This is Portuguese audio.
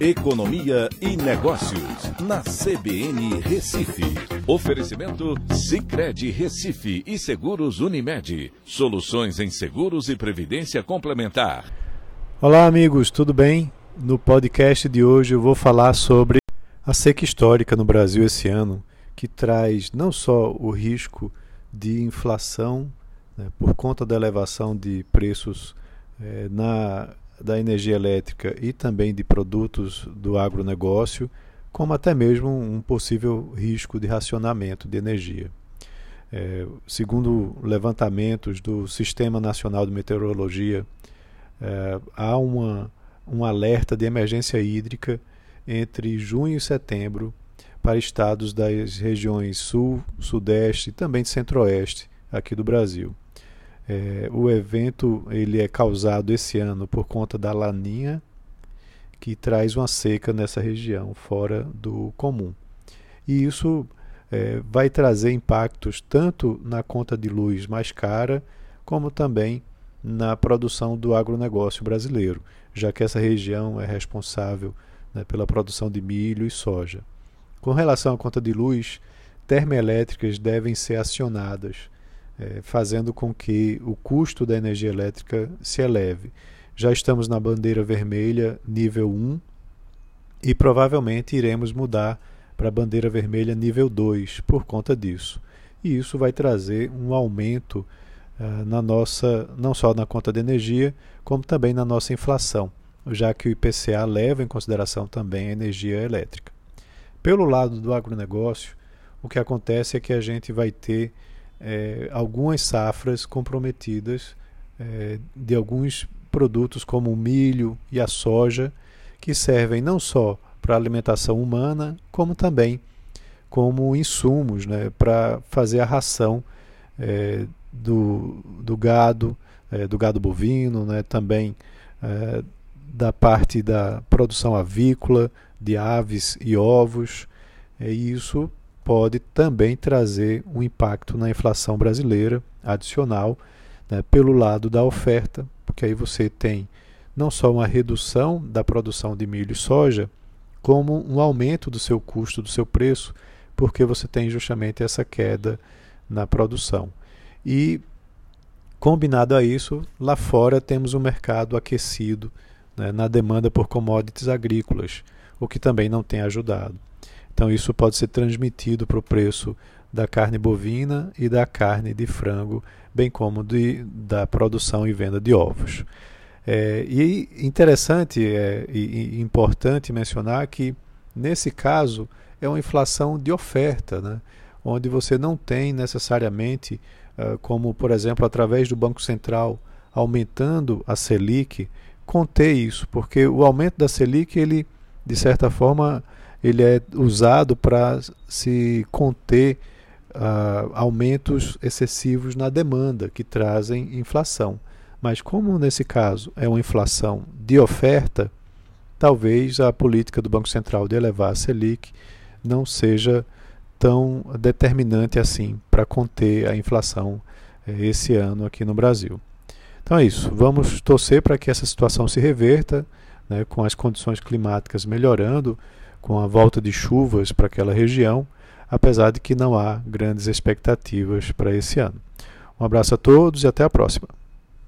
Economia e Negócios, na CBN Recife. Oferecimento Cicred Recife e Seguros Unimed. Soluções em seguros e previdência complementar. Olá, amigos, tudo bem? No podcast de hoje eu vou falar sobre a seca histórica no Brasil esse ano, que traz não só o risco de inflação né, por conta da elevação de preços eh, na da energia elétrica e também de produtos do agronegócio, como até mesmo um possível risco de racionamento de energia. É, segundo levantamentos do Sistema Nacional de Meteorologia, é, há uma, um alerta de emergência hídrica entre junho e setembro para estados das regiões sul, sudeste e também centro-oeste aqui do Brasil. É, o evento ele é causado esse ano por conta da laninha que traz uma seca nessa região fora do comum. E isso é, vai trazer impactos tanto na conta de luz mais cara, como também na produção do agronegócio brasileiro, já que essa região é responsável né, pela produção de milho e soja. Com relação à conta de luz, termoelétricas devem ser acionadas é, fazendo com que o custo da energia elétrica se eleve. Já estamos na bandeira vermelha nível 1 e provavelmente iremos mudar para a bandeira vermelha nível 2 por conta disso. E isso vai trazer um aumento uh, na nossa, não só na conta de energia, como também na nossa inflação, já que o IPCA leva em consideração também a energia elétrica. Pelo lado do agronegócio, o que acontece é que a gente vai ter é, algumas safras comprometidas é, de alguns produtos como o milho e a soja, que servem não só para alimentação humana, como também como insumos né, para fazer a ração é, do, do gado, é, do gado bovino, né, também é, da parte da produção avícola, de aves e ovos. E isso pode também trazer um impacto na inflação brasileira adicional né, pelo lado da oferta, porque aí você tem não só uma redução da produção de milho e soja, como um aumento do seu custo, do seu preço, porque você tem justamente essa queda na produção. E combinado a isso, lá fora temos um mercado aquecido né, na demanda por commodities agrícolas, o que também não tem ajudado. Então, isso pode ser transmitido para o preço da carne bovina e da carne de frango, bem como de, da produção e venda de ovos. É, e interessante é, e, importante mencionar que, nesse caso, é uma inflação de oferta, né? onde você não tem necessariamente, uh, como por exemplo, através do Banco Central aumentando a Selic, conter isso, porque o aumento da Selic, ele, de certa forma, ele é usado para se conter uh, aumentos excessivos na demanda que trazem inflação. Mas como nesse caso é uma inflação de oferta, talvez a política do Banco Central de elevar a Selic não seja tão determinante assim para conter a inflação eh, esse ano aqui no Brasil. Então é isso. Vamos torcer para que essa situação se reverta, né, com as condições climáticas melhorando com a volta de chuvas para aquela região, apesar de que não há grandes expectativas para esse ano. Um abraço a todos e até a próxima.